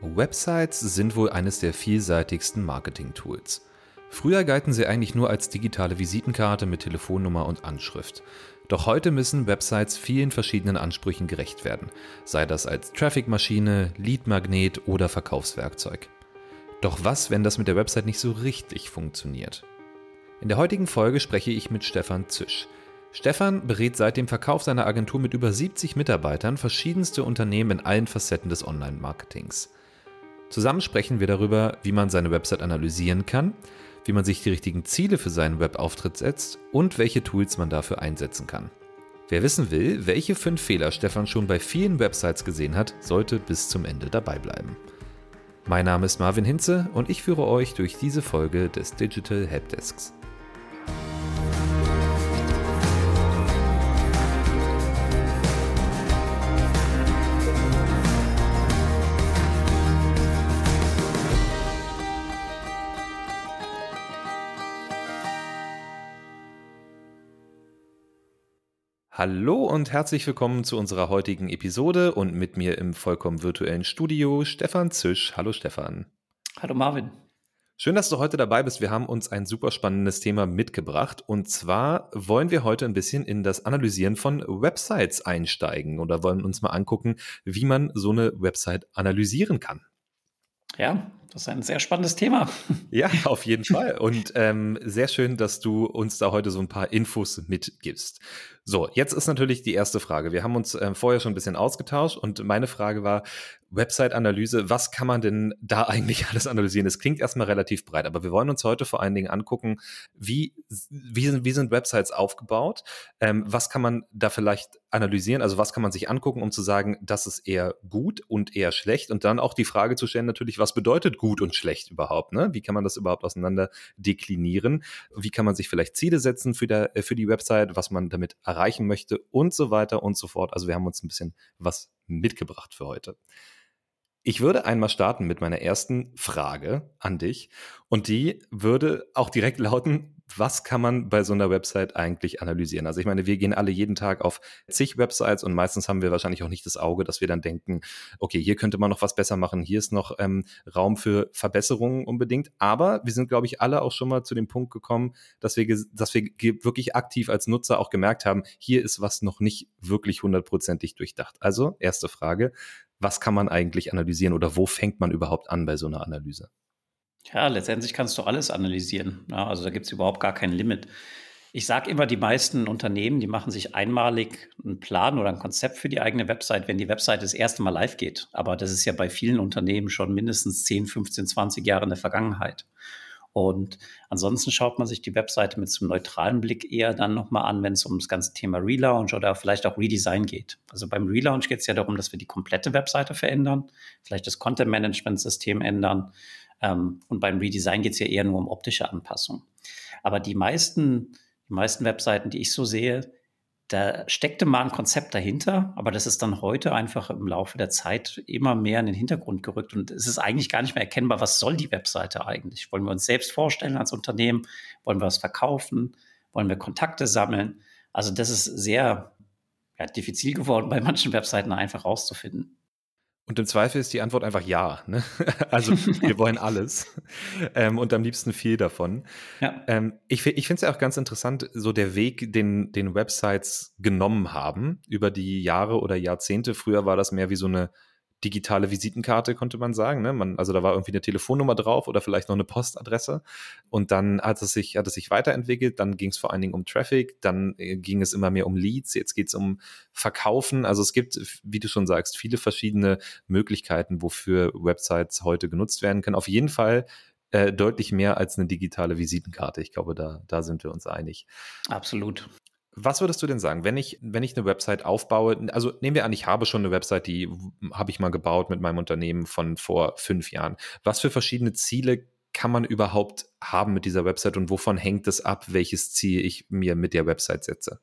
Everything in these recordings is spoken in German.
Websites sind wohl eines der vielseitigsten Marketing-Tools. Früher galten sie eigentlich nur als digitale Visitenkarte mit Telefonnummer und Anschrift. Doch heute müssen Websites vielen verschiedenen Ansprüchen gerecht werden, sei das als Traffic-Maschine, Lead-Magnet oder Verkaufswerkzeug. Doch was, wenn das mit der Website nicht so richtig funktioniert? In der heutigen Folge spreche ich mit Stefan Zisch. Stefan berät seit dem Verkauf seiner Agentur mit über 70 Mitarbeitern verschiedenste Unternehmen in allen Facetten des Online-Marketings. Zusammen sprechen wir darüber, wie man seine Website analysieren kann, wie man sich die richtigen Ziele für seinen Webauftritt setzt und welche Tools man dafür einsetzen kann. Wer wissen will, welche fünf Fehler Stefan schon bei vielen Websites gesehen hat, sollte bis zum Ende dabei bleiben. Mein Name ist Marvin Hinze und ich führe euch durch diese Folge des Digital Helpdesks. Hallo und herzlich willkommen zu unserer heutigen Episode und mit mir im vollkommen virtuellen Studio Stefan Zisch. Hallo Stefan. Hallo Marvin. Schön, dass du heute dabei bist. Wir haben uns ein super spannendes Thema mitgebracht. Und zwar wollen wir heute ein bisschen in das Analysieren von Websites einsteigen oder wollen uns mal angucken, wie man so eine Website analysieren kann. Ja, das ist ein sehr spannendes Thema. Ja, auf jeden Fall. Und ähm, sehr schön, dass du uns da heute so ein paar Infos mitgibst. So, jetzt ist natürlich die erste Frage. Wir haben uns äh, vorher schon ein bisschen ausgetauscht und meine Frage war, Website-Analyse, was kann man denn da eigentlich alles analysieren? Es klingt erstmal relativ breit, aber wir wollen uns heute vor allen Dingen angucken, wie, wie, sind, wie sind Websites aufgebaut? Ähm, was kann man da vielleicht analysieren? Also was kann man sich angucken, um zu sagen, das ist eher gut und eher schlecht? Und dann auch die Frage zu stellen, natürlich, was bedeutet gut und schlecht überhaupt? Ne? Wie kann man das überhaupt auseinander deklinieren? Wie kann man sich vielleicht Ziele setzen für, der, für die Website, was man damit erreichen möchte und so weiter und so fort? Also wir haben uns ein bisschen was mitgebracht für heute. Ich würde einmal starten mit meiner ersten Frage an dich und die würde auch direkt lauten, was kann man bei so einer Website eigentlich analysieren? Also ich meine, wir gehen alle jeden Tag auf zig Websites und meistens haben wir wahrscheinlich auch nicht das Auge, dass wir dann denken, okay, hier könnte man noch was besser machen, hier ist noch ähm, Raum für Verbesserungen unbedingt. Aber wir sind, glaube ich, alle auch schon mal zu dem Punkt gekommen, dass wir, dass wir wirklich aktiv als Nutzer auch gemerkt haben, hier ist was noch nicht wirklich hundertprozentig durchdacht. Also, erste Frage, was kann man eigentlich analysieren oder wo fängt man überhaupt an bei so einer Analyse? Ja, letztendlich kannst du alles analysieren. Ja, also da gibt es überhaupt gar kein Limit. Ich sage immer, die meisten Unternehmen, die machen sich einmalig einen Plan oder ein Konzept für die eigene Website, wenn die Website das erste Mal live geht. Aber das ist ja bei vielen Unternehmen schon mindestens 10, 15, 20 Jahre in der Vergangenheit. Und ansonsten schaut man sich die Webseite mit so einem neutralen Blick eher dann nochmal an, wenn es um das ganze Thema Relaunch oder vielleicht auch Redesign geht. Also beim Relaunch geht es ja darum, dass wir die komplette Webseite verändern, vielleicht das Content-Management-System ändern, ähm, und beim Redesign geht es ja eher nur um optische Anpassung. Aber die meisten, die meisten Webseiten, die ich so sehe, da steckte mal ein Konzept dahinter, aber das ist dann heute einfach im Laufe der Zeit immer mehr in den Hintergrund gerückt und es ist eigentlich gar nicht mehr erkennbar, was soll die Webseite eigentlich? Wollen wir uns selbst vorstellen als Unternehmen? Wollen wir was verkaufen? Wollen wir Kontakte sammeln? Also das ist sehr ja, diffizil geworden, bei manchen Webseiten einfach rauszufinden. Und im Zweifel ist die Antwort einfach ja. Ne? Also wir wollen alles ähm, und am liebsten viel davon. Ja. Ähm, ich ich finde es ja auch ganz interessant, so der Weg, den, den Websites genommen haben über die Jahre oder Jahrzehnte. Früher war das mehr wie so eine digitale Visitenkarte, konnte man sagen. Ne? Man, also da war irgendwie eine Telefonnummer drauf oder vielleicht noch eine Postadresse. Und dann hat es sich, hat es sich weiterentwickelt. Dann ging es vor allen Dingen um Traffic, dann äh, ging es immer mehr um Leads, jetzt geht es um Verkaufen. Also es gibt, wie du schon sagst, viele verschiedene Möglichkeiten, wofür Websites heute genutzt werden können. Auf jeden Fall äh, deutlich mehr als eine digitale Visitenkarte. Ich glaube, da, da sind wir uns einig. Absolut. Was würdest du denn sagen, wenn ich, wenn ich eine Website aufbaue? Also nehmen wir an, ich habe schon eine Website, die habe ich mal gebaut mit meinem Unternehmen von vor fünf Jahren. Was für verschiedene Ziele kann man überhaupt haben mit dieser Website und wovon hängt es ab, welches Ziel ich mir mit der Website setze?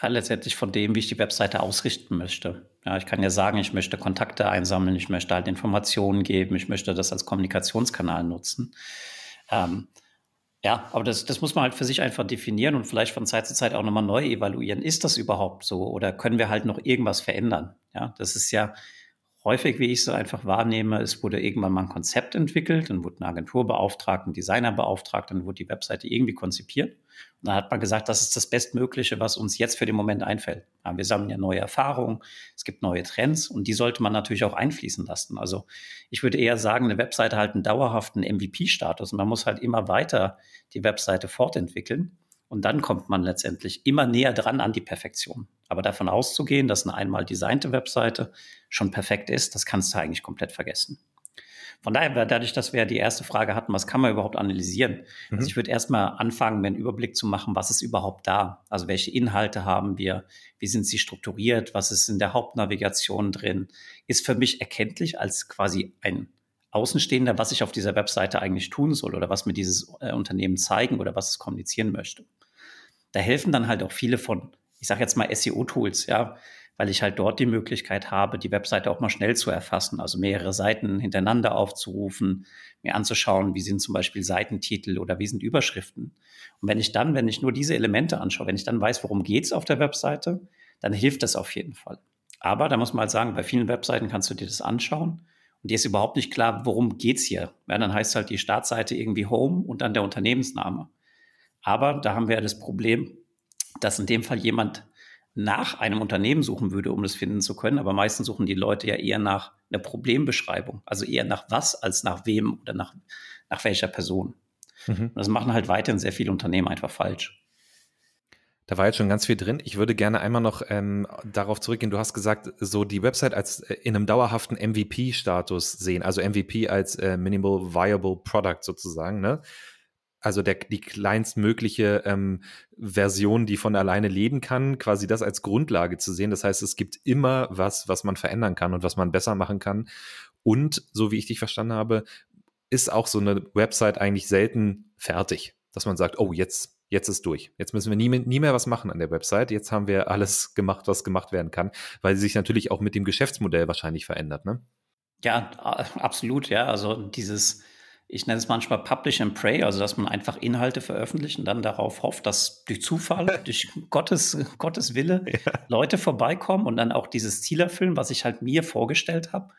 Ja, letztendlich von dem, wie ich die Webseite ausrichten möchte. Ja, ich kann ja sagen, ich möchte Kontakte einsammeln, ich möchte halt Informationen geben, ich möchte das als Kommunikationskanal nutzen. Ähm, ja, aber das, das muss man halt für sich einfach definieren und vielleicht von Zeit zu Zeit auch nochmal neu evaluieren. Ist das überhaupt so oder können wir halt noch irgendwas verändern? Ja, das ist ja häufig, wie ich es einfach wahrnehme, es wurde irgendwann mal ein Konzept entwickelt, dann wurde eine Agentur beauftragt, ein Designer beauftragt, dann wurde die Webseite irgendwie konzipiert. Und dann hat man gesagt, das ist das Bestmögliche, was uns jetzt für den Moment einfällt. Wir sammeln ja neue Erfahrungen, es gibt neue Trends und die sollte man natürlich auch einfließen lassen. Also ich würde eher sagen, eine Webseite hat einen dauerhaften MVP-Status und man muss halt immer weiter die Webseite fortentwickeln. Und dann kommt man letztendlich immer näher dran an die Perfektion. Aber davon auszugehen, dass eine einmal designte Webseite schon perfekt ist, das kannst du eigentlich komplett vergessen. Von daher, dadurch, dass wir die erste Frage hatten, was kann man überhaupt analysieren? Also mhm. Also ich würde erstmal anfangen, mir einen Überblick zu machen, was ist überhaupt da? Also welche Inhalte haben wir? Wie sind sie strukturiert? Was ist in der Hauptnavigation drin? Ist für mich erkenntlich als quasi ein Außenstehender, was ich auf dieser Webseite eigentlich tun soll oder was mir dieses äh, Unternehmen zeigen oder was es kommunizieren möchte. Da helfen dann halt auch viele von ich sage jetzt mal SEO-Tools, ja, weil ich halt dort die Möglichkeit habe, die Webseite auch mal schnell zu erfassen, also mehrere Seiten hintereinander aufzurufen, mir anzuschauen, wie sind zum Beispiel Seitentitel oder wie sind Überschriften. Und wenn ich dann, wenn ich nur diese Elemente anschaue, wenn ich dann weiß, worum geht's auf der Webseite, dann hilft das auf jeden Fall. Aber da muss man halt sagen, bei vielen Webseiten kannst du dir das anschauen und dir ist überhaupt nicht klar, worum geht's hier. Ja, dann heißt halt die Startseite irgendwie Home und dann der Unternehmensname. Aber da haben wir ja das Problem, dass in dem Fall jemand nach einem Unternehmen suchen würde, um das finden zu können. Aber meistens suchen die Leute ja eher nach einer Problembeschreibung. Also eher nach was als nach wem oder nach, nach welcher Person. Mhm. Und das machen halt weiterhin sehr viele Unternehmen einfach falsch. Da war jetzt schon ganz viel drin. Ich würde gerne einmal noch ähm, darauf zurückgehen. Du hast gesagt, so die Website als äh, in einem dauerhaften MVP-Status sehen, also MVP als äh, Minimal Viable Product sozusagen. Ne? Also der, die kleinstmögliche ähm, Version, die von alleine leben kann, quasi das als Grundlage zu sehen. Das heißt, es gibt immer was, was man verändern kann und was man besser machen kann. Und so wie ich dich verstanden habe, ist auch so eine Website eigentlich selten fertig, dass man sagt, oh, jetzt, jetzt ist durch. Jetzt müssen wir nie, nie mehr was machen an der Website. Jetzt haben wir alles gemacht, was gemacht werden kann, weil sie sich natürlich auch mit dem Geschäftsmodell wahrscheinlich verändert, ne? Ja, absolut, ja. Also dieses, ich nenne es manchmal Publish and Pray, also dass man einfach Inhalte veröffentlicht und dann darauf hofft, dass durch Zufall, durch Gottes, Gottes Wille ja. Leute vorbeikommen und dann auch dieses Ziel erfüllen, was ich halt mir vorgestellt habe.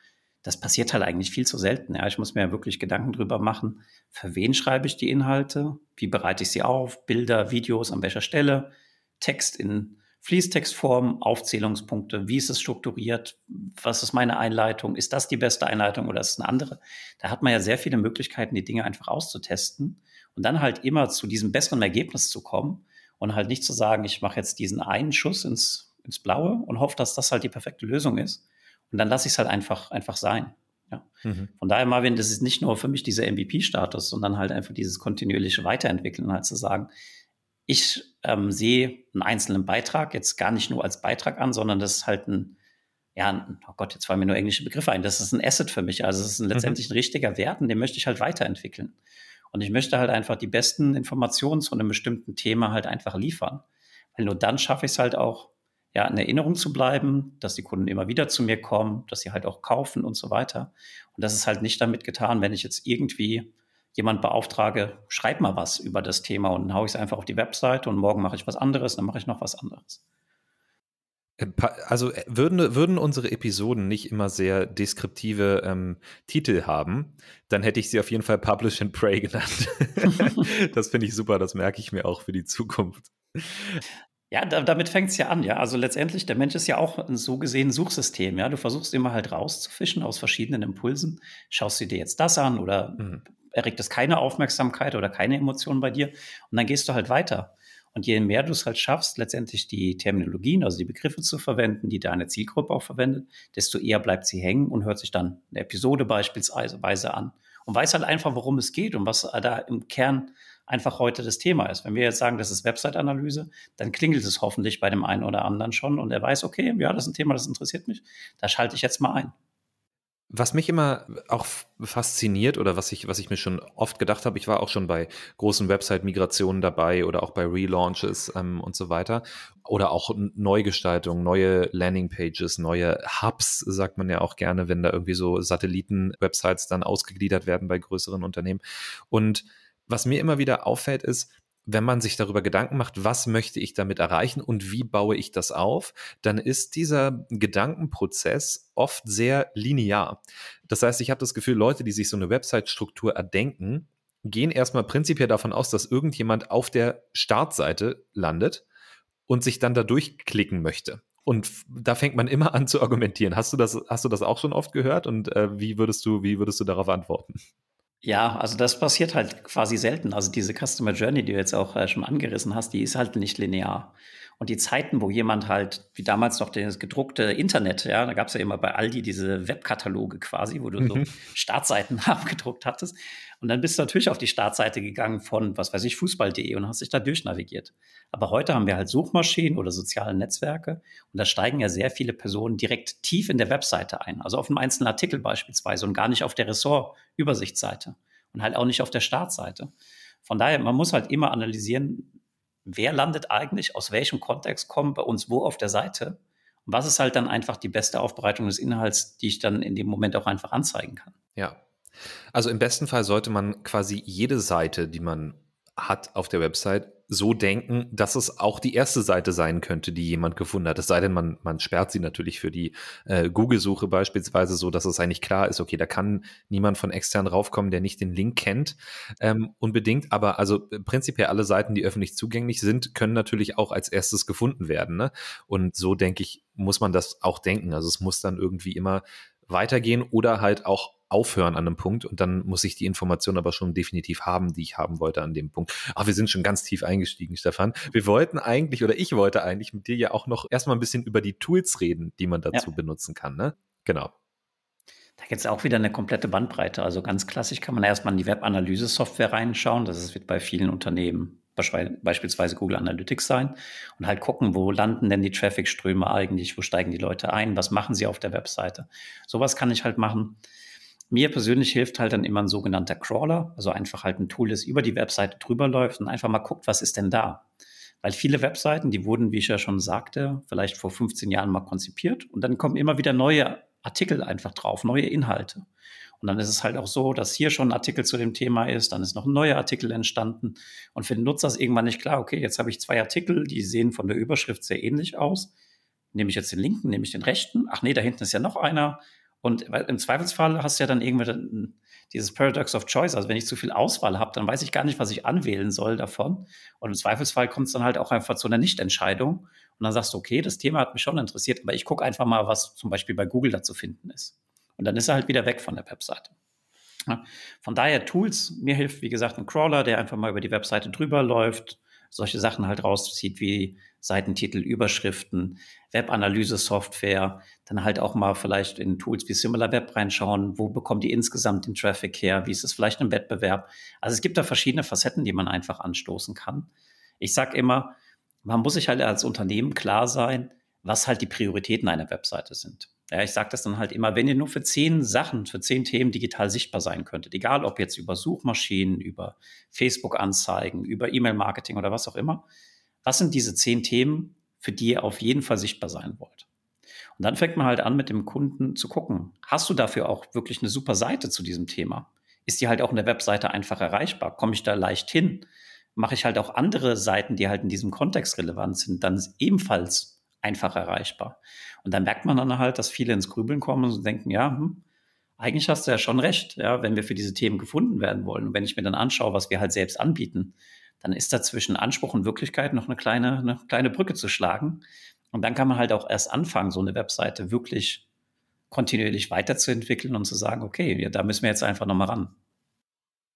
Das passiert halt eigentlich viel zu selten. Ja, ich muss mir ja wirklich Gedanken drüber machen, für wen schreibe ich die Inhalte, wie bereite ich sie auf, Bilder, Videos, an welcher Stelle, Text in Fließtextform, Aufzählungspunkte, wie ist es strukturiert, was ist meine Einleitung, ist das die beste Einleitung oder ist es eine andere? Da hat man ja sehr viele Möglichkeiten, die Dinge einfach auszutesten und dann halt immer zu diesem besseren Ergebnis zu kommen und halt nicht zu sagen, ich mache jetzt diesen einen Schuss ins, ins Blaue und hoffe, dass das halt die perfekte Lösung ist. Und dann lasse ich es halt einfach, einfach sein. Ja. Mhm. Von daher, Marvin, das ist nicht nur für mich dieser MVP-Status, sondern halt einfach dieses kontinuierliche Weiterentwickeln, halt zu sagen, ich ähm, sehe einen einzelnen Beitrag jetzt gar nicht nur als Beitrag an, sondern das ist halt ein, ja, ein, oh Gott, jetzt fallen mir nur englische Begriffe ein. Das ist ein Asset für mich. Also es ist ein, mhm. letztendlich ein richtiger Wert und den möchte ich halt weiterentwickeln. Und ich möchte halt einfach die besten Informationen zu einem bestimmten Thema halt einfach liefern. Weil nur dann schaffe ich es halt auch, ja, in Erinnerung zu bleiben, dass die Kunden immer wieder zu mir kommen, dass sie halt auch kaufen und so weiter. Und das ist halt nicht damit getan, wenn ich jetzt irgendwie jemand beauftrage, schreib mal was über das Thema und dann haue ich es einfach auf die Webseite und morgen mache ich was anderes, dann mache ich noch was anderes. Äh, also äh, würden, würden unsere Episoden nicht immer sehr deskriptive ähm, Titel haben, dann hätte ich sie auf jeden Fall Publish and Pray genannt. das finde ich super, das merke ich mir auch für die Zukunft. Ja, da, damit fängt es ja an, ja. Also letztendlich, der Mensch ist ja auch ein so gesehen Suchsystem, ja. Du versuchst immer halt rauszufischen aus verschiedenen Impulsen. Schaust du dir jetzt das an oder mhm erregt es keine Aufmerksamkeit oder keine Emotionen bei dir und dann gehst du halt weiter. Und je mehr du es halt schaffst, letztendlich die Terminologien, also die Begriffe zu verwenden, die deine Zielgruppe auch verwendet, desto eher bleibt sie hängen und hört sich dann eine Episode beispielsweise an und weiß halt einfach, worum es geht und was da im Kern einfach heute das Thema ist. Wenn wir jetzt sagen, das ist Website-Analyse, dann klingelt es hoffentlich bei dem einen oder anderen schon und er weiß, okay, ja, das ist ein Thema, das interessiert mich, da schalte ich jetzt mal ein. Was mich immer auch fasziniert oder was ich, was ich mir schon oft gedacht habe, ich war auch schon bei großen Website-Migrationen dabei oder auch bei Relaunches ähm, und so weiter oder auch Neugestaltung, neue Landing-Pages, neue Hubs, sagt man ja auch gerne, wenn da irgendwie so Satelliten-Websites dann ausgegliedert werden bei größeren Unternehmen. Und was mir immer wieder auffällt, ist, wenn man sich darüber Gedanken macht, was möchte ich damit erreichen und wie baue ich das auf, dann ist dieser Gedankenprozess oft sehr linear. Das heißt, ich habe das Gefühl, Leute, die sich so eine Website-Struktur erdenken, gehen erstmal prinzipiell davon aus, dass irgendjemand auf der Startseite landet und sich dann da durchklicken möchte. Und da fängt man immer an zu argumentieren. Hast du das, hast du das auch schon oft gehört und äh, wie würdest du, wie würdest du darauf antworten? Ja, also das passiert halt quasi selten. Also diese Customer Journey, die du jetzt auch äh, schon angerissen hast, die ist halt nicht linear. Und die Zeiten, wo jemand halt, wie damals noch das gedruckte Internet, ja, da gab es ja immer bei Aldi diese Webkataloge quasi, wo du so mhm. Startseiten abgedruckt hattest. Und dann bist du natürlich auf die Startseite gegangen von, was weiß ich, fußball.de und hast dich da durchnavigiert. Aber heute haben wir halt Suchmaschinen oder soziale Netzwerke und da steigen ja sehr viele Personen direkt tief in der Webseite ein, also auf einem einzelnen Artikel beispielsweise und gar nicht auf der Ressort-Übersichtsseite und halt auch nicht auf der Startseite. Von daher, man muss halt immer analysieren, wer landet eigentlich, aus welchem Kontext kommt bei uns wo auf der Seite und was ist halt dann einfach die beste Aufbereitung des Inhalts, die ich dann in dem Moment auch einfach anzeigen kann. Ja. Also im besten Fall sollte man quasi jede Seite, die man hat auf der Website, so denken, dass es auch die erste Seite sein könnte, die jemand gefunden hat. Es sei denn, man, man sperrt sie natürlich für die äh, Google-Suche beispielsweise so, dass es eigentlich klar ist, okay, da kann niemand von extern raufkommen, der nicht den Link kennt, ähm, unbedingt. Aber also prinzipiell alle Seiten, die öffentlich zugänglich sind, können natürlich auch als erstes gefunden werden. Ne? Und so denke ich, muss man das auch denken. Also es muss dann irgendwie immer weitergehen oder halt auch aufhören an einem Punkt und dann muss ich die Information aber schon definitiv haben, die ich haben wollte an dem Punkt. Aber wir sind schon ganz tief eingestiegen, Stefan. Wir wollten eigentlich oder ich wollte eigentlich mit dir ja auch noch erstmal ein bisschen über die Tools reden, die man dazu ja. benutzen kann. Ne? Genau. Da gibt es auch wieder eine komplette Bandbreite. Also ganz klassisch kann man erstmal in die Webanalyse-Software reinschauen. Das wird bei vielen Unternehmen beispielsweise Google Analytics sein und halt gucken, wo landen denn die Traffic-Ströme eigentlich, wo steigen die Leute ein, was machen sie auf der Webseite. Sowas kann ich halt machen. Mir persönlich hilft halt dann immer ein sogenannter Crawler, also einfach halt ein Tool, das über die Webseite drüber läuft und einfach mal guckt, was ist denn da. Weil viele Webseiten, die wurden, wie ich ja schon sagte, vielleicht vor 15 Jahren mal konzipiert und dann kommen immer wieder neue Artikel einfach drauf, neue Inhalte. Und dann ist es halt auch so, dass hier schon ein Artikel zu dem Thema ist, dann ist noch ein neuer Artikel entstanden. Und für den Nutzer ist irgendwann nicht klar, okay, jetzt habe ich zwei Artikel, die sehen von der Überschrift sehr ähnlich aus. Nehme ich jetzt den linken, nehme ich den rechten? Ach nee, da hinten ist ja noch einer. Und im Zweifelsfall hast du ja dann irgendwie dieses Paradox of Choice. Also wenn ich zu viel Auswahl habe, dann weiß ich gar nicht, was ich anwählen soll davon. Und im Zweifelsfall kommt es dann halt auch einfach zu einer Nichtentscheidung. Und dann sagst du, okay, das Thema hat mich schon interessiert, aber ich gucke einfach mal, was zum Beispiel bei Google da zu finden ist. Und dann ist er halt wieder weg von der Webseite. Von daher Tools, mir hilft, wie gesagt, ein Crawler, der einfach mal über die Webseite drüber läuft, solche Sachen halt rauszieht wie Seitentitel, Überschriften, Webanalyse-Software, dann halt auch mal vielleicht in Tools wie SimilarWeb reinschauen, wo bekommt die insgesamt den Traffic her, wie ist es vielleicht im Wettbewerb. Also es gibt da verschiedene Facetten, die man einfach anstoßen kann. Ich sage immer, man muss sich halt als Unternehmen klar sein, was halt die Prioritäten einer Webseite sind. Ja, ich sage das dann halt immer, wenn ihr nur für zehn Sachen, für zehn Themen digital sichtbar sein könntet, egal ob jetzt über Suchmaschinen, über Facebook-Anzeigen, über E-Mail-Marketing oder was auch immer, was sind diese zehn Themen, für die ihr auf jeden Fall sichtbar sein wollt? Und dann fängt man halt an, mit dem Kunden zu gucken, hast du dafür auch wirklich eine super Seite zu diesem Thema? Ist die halt auch in der Webseite einfach erreichbar? Komme ich da leicht hin? Mache ich halt auch andere Seiten, die halt in diesem Kontext relevant sind, dann ebenfalls einfach erreichbar. Und dann merkt man dann halt, dass viele ins Grübeln kommen und denken, ja, hm, eigentlich hast du ja schon recht, ja, wenn wir für diese Themen gefunden werden wollen. Und wenn ich mir dann anschaue, was wir halt selbst anbieten, dann ist da zwischen Anspruch und Wirklichkeit noch eine kleine, eine kleine Brücke zu schlagen. Und dann kann man halt auch erst anfangen, so eine Webseite wirklich kontinuierlich weiterzuentwickeln und zu sagen, okay, ja, da müssen wir jetzt einfach nochmal ran.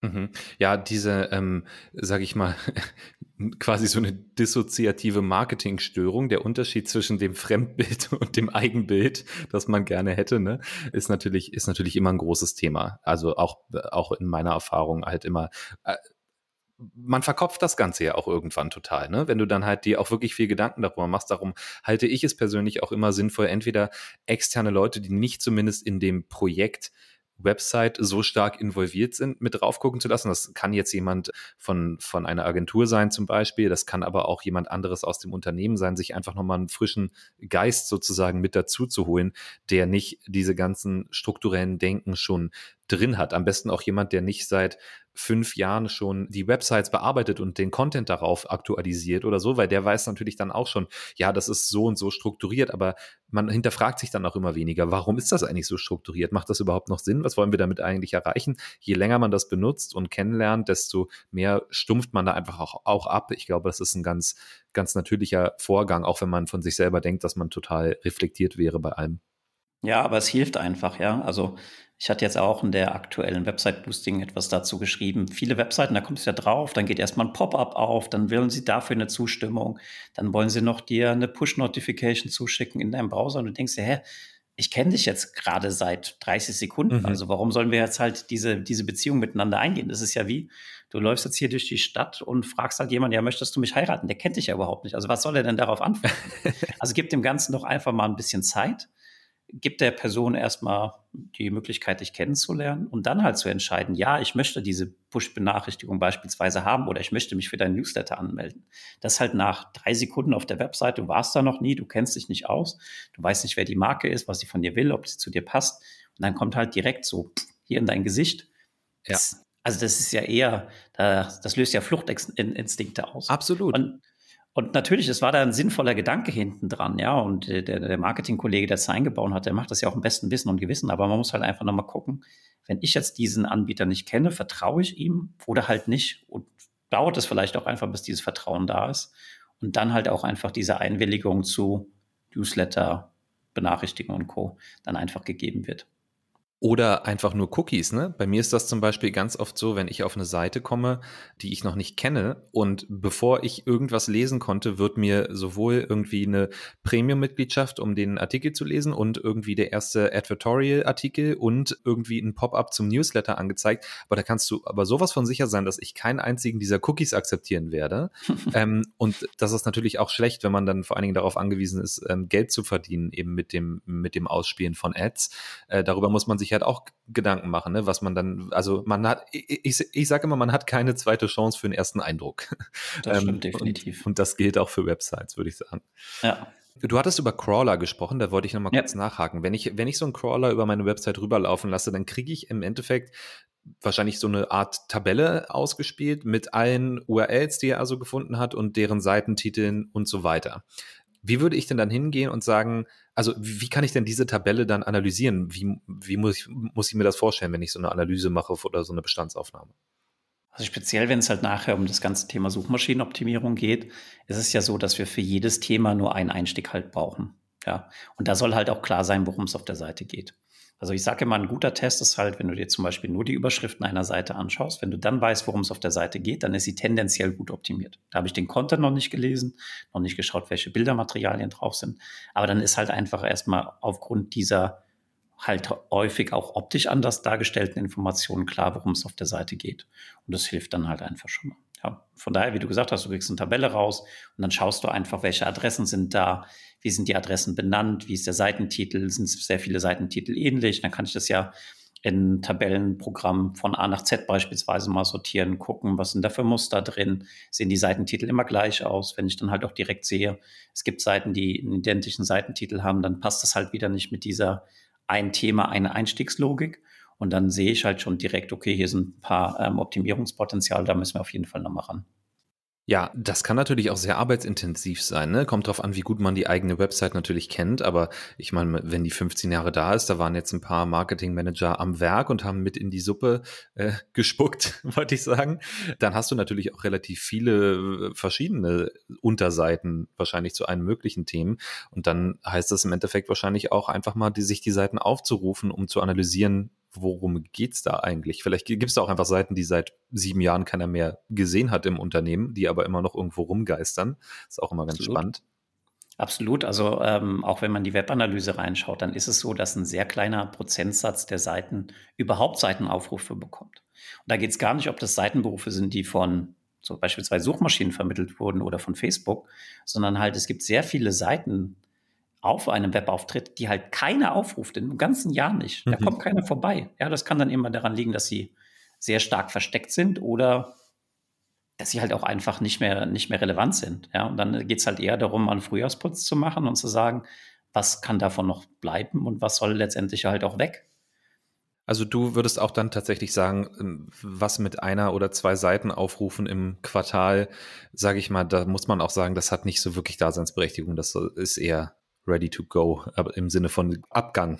Mhm. Ja, diese, ähm, sage ich mal, quasi so eine dissoziative Marketingstörung. Der Unterschied zwischen dem Fremdbild und dem Eigenbild, das man gerne hätte, ne, ist natürlich ist natürlich immer ein großes Thema. Also auch auch in meiner Erfahrung halt immer. Äh, man verkopft das Ganze ja auch irgendwann total, ne? Wenn du dann halt dir auch wirklich viel Gedanken darüber machst, darum halte ich es persönlich auch immer sinnvoll, entweder externe Leute, die nicht zumindest in dem Projekt Website so stark involviert sind, mit drauf gucken zu lassen. Das kann jetzt jemand von, von einer Agentur sein zum Beispiel, das kann aber auch jemand anderes aus dem Unternehmen sein, sich einfach nochmal einen frischen Geist sozusagen mit dazu zu holen, der nicht diese ganzen strukturellen Denken schon drin hat. Am besten auch jemand, der nicht seit fünf Jahren schon die Websites bearbeitet und den Content darauf aktualisiert oder so, weil der weiß natürlich dann auch schon, ja, das ist so und so strukturiert, aber man hinterfragt sich dann auch immer weniger, warum ist das eigentlich so strukturiert? Macht das überhaupt noch Sinn? Was wollen wir damit eigentlich erreichen? Je länger man das benutzt und kennenlernt, desto mehr stumpft man da einfach auch, auch ab. Ich glaube, das ist ein ganz, ganz natürlicher Vorgang, auch wenn man von sich selber denkt, dass man total reflektiert wäre bei allem. Ja, aber es hilft einfach, ja. Also ich hatte jetzt auch in der aktuellen Website-Boosting etwas dazu geschrieben. Viele Webseiten, da kommt es ja drauf, dann geht erstmal ein Pop-up auf, dann wollen sie dafür eine Zustimmung, dann wollen sie noch dir eine Push-Notification zuschicken in deinem Browser und du denkst dir, hä, ich kenne dich jetzt gerade seit 30 Sekunden, mhm. also warum sollen wir jetzt halt diese, diese Beziehung miteinander eingehen? Das ist ja wie, du läufst jetzt hier durch die Stadt und fragst halt jemanden, ja, möchtest du mich heiraten? Der kennt dich ja überhaupt nicht. Also was soll er denn darauf antworten? also gib dem Ganzen doch einfach mal ein bisschen Zeit gibt der Person erstmal die Möglichkeit, dich kennenzulernen und dann halt zu entscheiden, ja, ich möchte diese Push-Benachrichtigung beispielsweise haben oder ich möchte mich für deinen Newsletter anmelden. Das halt nach drei Sekunden auf der Website, du warst da noch nie, du kennst dich nicht aus, du weißt nicht, wer die Marke ist, was sie von dir will, ob sie zu dir passt. Und dann kommt halt direkt so hier in dein Gesicht. Ja. Das, also das ist ja eher, das löst ja Fluchtinstinkte aus. Absolut. Und und natürlich, es war da ein sinnvoller Gedanke hinten dran, ja. Und der, der Marketingkollege, der es eingebaut hat, der macht das ja auch im besten Wissen und Gewissen. Aber man muss halt einfach nochmal gucken, wenn ich jetzt diesen Anbieter nicht kenne, vertraue ich ihm oder halt nicht. Und dauert es vielleicht auch einfach, bis dieses Vertrauen da ist. Und dann halt auch einfach diese Einwilligung zu Newsletter, Benachrichtigungen und Co. dann einfach gegeben wird. Oder einfach nur Cookies, ne? Bei mir ist das zum Beispiel ganz oft so, wenn ich auf eine Seite komme, die ich noch nicht kenne und bevor ich irgendwas lesen konnte, wird mir sowohl irgendwie eine Premium-Mitgliedschaft, um den Artikel zu lesen und irgendwie der erste Advertorial-Artikel und irgendwie ein Pop-up zum Newsletter angezeigt. Aber da kannst du aber sowas von sicher sein, dass ich keinen einzigen dieser Cookies akzeptieren werde. ähm, und das ist natürlich auch schlecht, wenn man dann vor allen Dingen darauf angewiesen ist, ähm, Geld zu verdienen, eben mit dem, mit dem Ausspielen von Ads. Äh, darüber muss man sich sich halt auch Gedanken machen, ne? was man dann, also man hat, ich, ich sage immer, man hat keine zweite Chance für den ersten Eindruck. Das stimmt ähm, definitiv. Und, und das gilt auch für Websites, würde ich sagen. Ja. Du hattest über Crawler gesprochen, da wollte ich nochmal ja. kurz nachhaken. Wenn ich, wenn ich so einen Crawler über meine Website rüberlaufen lasse, dann kriege ich im Endeffekt wahrscheinlich so eine Art Tabelle ausgespielt mit allen URLs, die er also gefunden hat und deren Seitentiteln und so weiter. Wie würde ich denn dann hingehen und sagen, also wie kann ich denn diese Tabelle dann analysieren? Wie, wie muss, ich, muss ich mir das vorstellen, wenn ich so eine Analyse mache oder so eine Bestandsaufnahme? Also speziell, wenn es halt nachher um das ganze Thema Suchmaschinenoptimierung geht, ist es ja so, dass wir für jedes Thema nur einen Einstieg halt brauchen. Ja, und da soll halt auch klar sein, worum es auf der Seite geht. Also ich sage immer, ein guter Test ist halt, wenn du dir zum Beispiel nur die Überschriften einer Seite anschaust, wenn du dann weißt, worum es auf der Seite geht, dann ist sie tendenziell gut optimiert. Da habe ich den Content noch nicht gelesen, noch nicht geschaut, welche Bildermaterialien drauf sind. Aber dann ist halt einfach erstmal aufgrund dieser halt häufig auch optisch anders dargestellten Informationen klar, worum es auf der Seite geht. Und das hilft dann halt einfach schon mal. Ja, von daher, wie du gesagt hast, du kriegst eine Tabelle raus und dann schaust du einfach, welche Adressen sind da, wie sind die Adressen benannt, wie ist der Seitentitel, sind sehr viele Seitentitel ähnlich, dann kann ich das ja in Tabellenprogramm von A nach Z beispielsweise mal sortieren, gucken, was sind da für Muster drin, sehen die Seitentitel immer gleich aus. Wenn ich dann halt auch direkt sehe, es gibt Seiten, die einen identischen Seitentitel haben, dann passt das halt wieder nicht mit dieser ein Thema, eine Einstiegslogik. Und dann sehe ich halt schon direkt, okay, hier sind ein paar ähm, Optimierungspotenzial, da müssen wir auf jeden Fall nochmal ran. Ja, das kann natürlich auch sehr arbeitsintensiv sein. Ne? Kommt drauf an, wie gut man die eigene Website natürlich kennt. Aber ich meine, wenn die 15 Jahre da ist, da waren jetzt ein paar Marketingmanager am Werk und haben mit in die Suppe äh, gespuckt, wollte ich sagen. Dann hast du natürlich auch relativ viele äh, verschiedene Unterseiten wahrscheinlich zu allen möglichen Themen. Und dann heißt das im Endeffekt wahrscheinlich auch einfach mal, die, sich die Seiten aufzurufen, um zu analysieren, worum geht's da eigentlich? Vielleicht gibt es da auch einfach Seiten, die seit sieben Jahren keiner mehr gesehen hat im Unternehmen, die aber immer noch irgendwo rumgeistern. Ist auch immer ganz Absolut. spannend. Absolut. Also ähm, auch wenn man die Webanalyse reinschaut, dann ist es so, dass ein sehr kleiner Prozentsatz der Seiten überhaupt Seitenaufrufe bekommt. Und da geht es gar nicht, ob das Seitenberufe sind, die von so beispielsweise Suchmaschinen vermittelt wurden oder von Facebook, sondern halt es gibt sehr viele Seiten, auf einem Webauftritt, die halt keiner aufruft, im ganzen Jahr nicht. Da mhm. kommt keiner vorbei. Ja, das kann dann immer daran liegen, dass sie sehr stark versteckt sind oder dass sie halt auch einfach nicht mehr, nicht mehr relevant sind. Ja, und dann geht es halt eher darum, einen Frühjahrsputz zu machen und zu sagen, was kann davon noch bleiben und was soll letztendlich halt auch weg. Also du würdest auch dann tatsächlich sagen, ähm, was mit einer oder zwei Seiten aufrufen im Quartal, sage ich mal, da muss man auch sagen, das hat nicht so wirklich Daseinsberechtigung. Das ist eher ready to go, aber im Sinne von Abgang.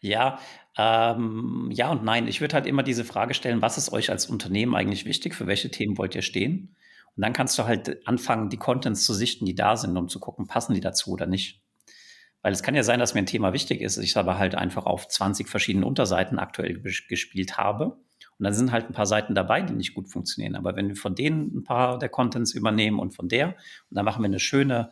Ja, ähm, ja und nein. Ich würde halt immer diese Frage stellen, was ist euch als Unternehmen eigentlich wichtig? Für welche Themen wollt ihr stehen? Und dann kannst du halt anfangen, die Contents zu sichten, die da sind, um zu gucken, passen die dazu oder nicht. Weil es kann ja sein, dass mir ein Thema wichtig ist, ich aber halt einfach auf 20 verschiedenen Unterseiten aktuell gespielt habe. Und dann sind halt ein paar Seiten dabei, die nicht gut funktionieren. Aber wenn wir von denen ein paar der Contents übernehmen und von der, und dann machen wir eine schöne,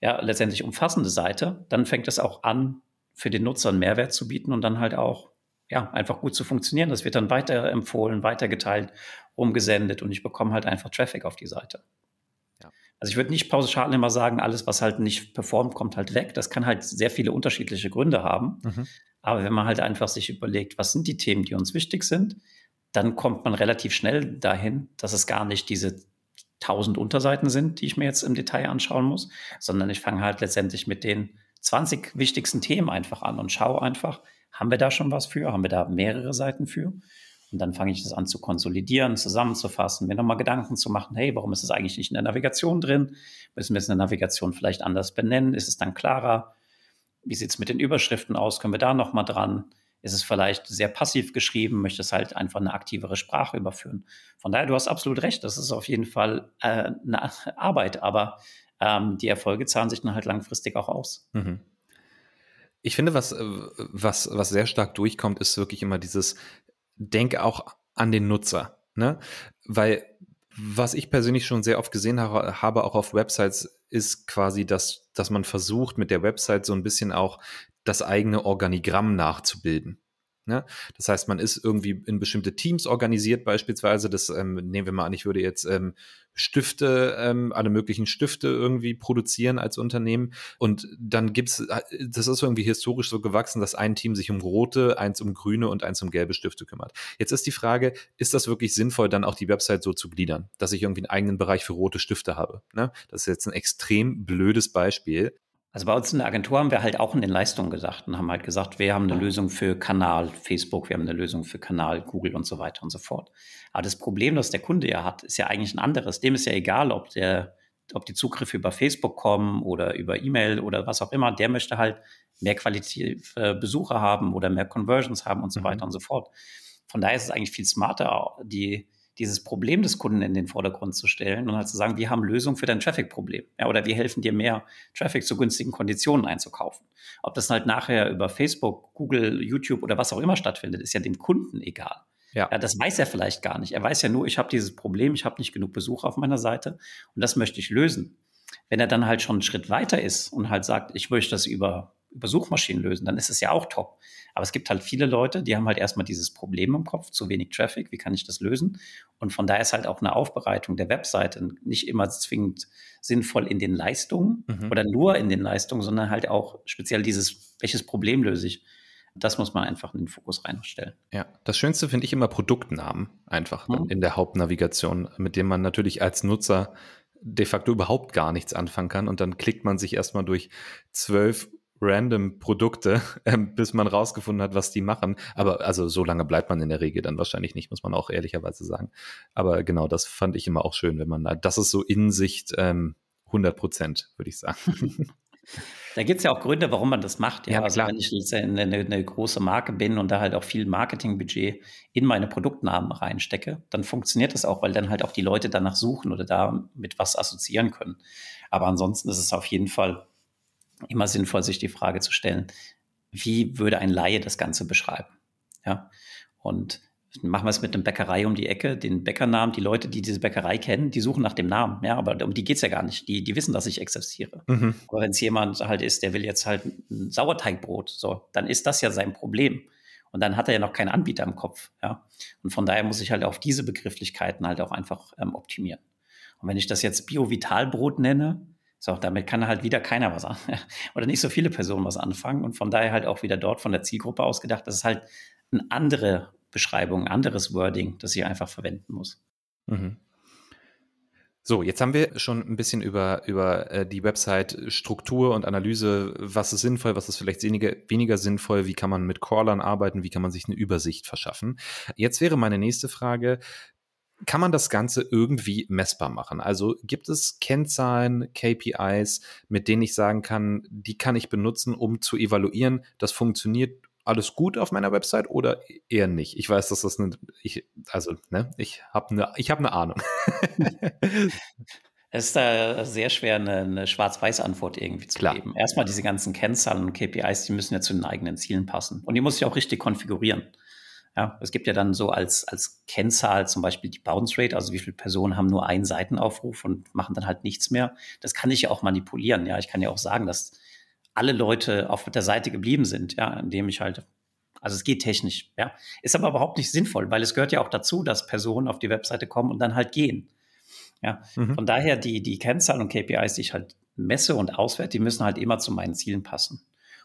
ja, letztendlich umfassende Seite, dann fängt es auch an, für den Nutzer einen Mehrwert zu bieten und dann halt auch, ja, einfach gut zu funktionieren. Das wird dann weiterempfohlen, weitergeteilt, umgesendet und ich bekomme halt einfach Traffic auf die Seite. Also ich würde nicht pauschal immer sagen, alles, was halt nicht performt, kommt halt weg. Das kann halt sehr viele unterschiedliche Gründe haben. Mhm. Aber wenn man halt einfach sich überlegt, was sind die Themen, die uns wichtig sind, dann kommt man relativ schnell dahin, dass es gar nicht diese tausend Unterseiten sind, die ich mir jetzt im Detail anschauen muss, sondern ich fange halt letztendlich mit den 20 wichtigsten Themen einfach an und schaue einfach, haben wir da schon was für? Haben wir da mehrere Seiten für? Und dann fange ich das an zu konsolidieren, zusammenzufassen, mir nochmal Gedanken zu machen, hey, warum ist es eigentlich nicht in der Navigation drin? Müssen wir es in der Navigation vielleicht anders benennen? Ist es dann klarer? Wie sieht es mit den Überschriften aus? Können wir da nochmal dran? Ist es vielleicht sehr passiv geschrieben? Möchte es halt einfach eine aktivere Sprache überführen? Von daher, du hast absolut recht. Das ist auf jeden Fall äh, eine Arbeit, aber ähm, die Erfolge zahlen sich dann halt langfristig auch aus. Mhm. Ich finde, was, äh, was, was sehr stark durchkommt, ist wirklich immer dieses, denke auch an den Nutzer. Ne? Weil was ich persönlich schon sehr oft gesehen habe, habe auch auf Websites, ist quasi, dass, dass man versucht, mit der Website so ein bisschen auch das eigene Organigramm nachzubilden. Ne? Das heißt, man ist irgendwie in bestimmte Teams organisiert, beispielsweise. Das ähm, nehmen wir mal an, ich würde jetzt ähm, Stifte, ähm, alle möglichen Stifte irgendwie produzieren als Unternehmen. Und dann gibt's, äh, das ist irgendwie historisch so gewachsen, dass ein Team sich um rote, eins um grüne und eins um gelbe Stifte kümmert. Jetzt ist die Frage, ist das wirklich sinnvoll, dann auch die Website so zu gliedern, dass ich irgendwie einen eigenen Bereich für rote Stifte habe? Ne? Das ist jetzt ein extrem blödes Beispiel. Also bei uns in der Agentur haben wir halt auch in den Leistungen gesagt und haben halt gesagt, wir haben eine Lösung für Kanal Facebook, wir haben eine Lösung für Kanal Google und so weiter und so fort. Aber das Problem, das der Kunde ja hat, ist ja eigentlich ein anderes. Dem ist ja egal, ob der, ob die Zugriffe über Facebook kommen oder über E-Mail oder was auch immer. Der möchte halt mehr qualitative Besucher haben oder mehr Conversions haben und so mhm. weiter und so fort. Von daher ist es eigentlich viel smarter, die dieses Problem des Kunden in den Vordergrund zu stellen und halt zu sagen, wir haben Lösungen für dein Traffic-Problem. Ja, oder wir helfen dir mehr Traffic zu günstigen Konditionen einzukaufen. Ob das halt nachher über Facebook, Google, YouTube oder was auch immer stattfindet, ist ja dem Kunden egal. Ja. ja. das weiß er vielleicht gar nicht. Er weiß ja nur, ich habe dieses Problem, ich habe nicht genug Besucher auf meiner Seite und das möchte ich lösen. Wenn er dann halt schon einen Schritt weiter ist und halt sagt, ich möchte das über über Suchmaschinen lösen, dann ist es ja auch top. Aber es gibt halt viele Leute, die haben halt erstmal dieses Problem im Kopf, zu wenig Traffic, wie kann ich das lösen? Und von daher ist halt auch eine Aufbereitung der Webseite nicht immer zwingend sinnvoll in den Leistungen mhm. oder nur in den Leistungen, sondern halt auch speziell dieses, welches Problem löse ich? Das muss man einfach in den Fokus reinstellen. Ja, das Schönste finde ich immer Produktnamen einfach mhm. in der Hauptnavigation, mit dem man natürlich als Nutzer de facto überhaupt gar nichts anfangen kann und dann klickt man sich erstmal durch zwölf random Produkte, ähm, bis man rausgefunden hat, was die machen. Aber also so lange bleibt man in der Regel dann wahrscheinlich nicht, muss man auch ehrlicherweise sagen. Aber genau, das fand ich immer auch schön, wenn man, das ist so in Sicht ähm, 100 Prozent, würde ich sagen. Da gibt es ja auch Gründe, warum man das macht. Ja, ja also klar. wenn ich eine, eine, eine, große Marke bin und da halt auch viel Marketingbudget in meine Produktnamen reinstecke, dann funktioniert das auch, weil dann halt auch die Leute danach suchen oder da mit was assoziieren können. Aber ansonsten ist es auf jeden Fall immer sinnvoll, sich die Frage zu stellen, wie würde ein Laie das Ganze beschreiben? Ja, und machen wir es mit einem Bäckerei um die Ecke, den Bäckernamen, die Leute, die diese Bäckerei kennen, die suchen nach dem Namen, ja, aber um die geht es ja gar nicht. Die, die wissen, dass ich existiere. Mhm. Aber wenn es jemand halt ist, der will jetzt halt ein Sauerteigbrot, so, dann ist das ja sein Problem. Und dann hat er ja noch keinen Anbieter im Kopf, ja. Und von daher muss ich halt auf diese Begrifflichkeiten halt auch einfach ähm, optimieren. Und wenn ich das jetzt Bio-Vitalbrot nenne, so, damit kann halt wieder keiner was an oder nicht so viele Personen was anfangen und von daher halt auch wieder dort von der Zielgruppe aus gedacht, das ist halt eine andere Beschreibung, ein anderes Wording, das ich einfach verwenden muss. Mhm. So, jetzt haben wir schon ein bisschen über, über äh, die Website-Struktur und Analyse, was ist sinnvoll, was ist vielleicht weniger, weniger sinnvoll, wie kann man mit Crawlern arbeiten, wie kann man sich eine Übersicht verschaffen. Jetzt wäre meine nächste Frage, kann man das Ganze irgendwie messbar machen? Also gibt es Kennzahlen, KPIs, mit denen ich sagen kann, die kann ich benutzen, um zu evaluieren, das funktioniert alles gut auf meiner Website oder eher nicht? Ich weiß, dass das eine, ich, also, ne, ich habe eine, ich habe eine Ahnung. Es ist da sehr schwer, eine, eine Schwarz-Weiß-Antwort irgendwie zu Klar. geben. Erstmal diese ganzen Kennzahlen und KPIs, die müssen ja zu den eigenen Zielen passen. Und die muss ich auch richtig konfigurieren. Ja, es gibt ja dann so als, als Kennzahl zum Beispiel die Bounce Rate, also wie viele Personen haben nur einen Seitenaufruf und machen dann halt nichts mehr. Das kann ich ja auch manipulieren. Ja, ich kann ja auch sagen, dass alle Leute auf der Seite geblieben sind, ja, indem ich halt, also es geht technisch, ja. Ist aber überhaupt nicht sinnvoll, weil es gehört ja auch dazu, dass Personen auf die Webseite kommen und dann halt gehen. Ja, mhm. von daher die, die Kennzahlen und KPIs, die ich halt messe und auswerte, die müssen halt immer zu meinen Zielen passen.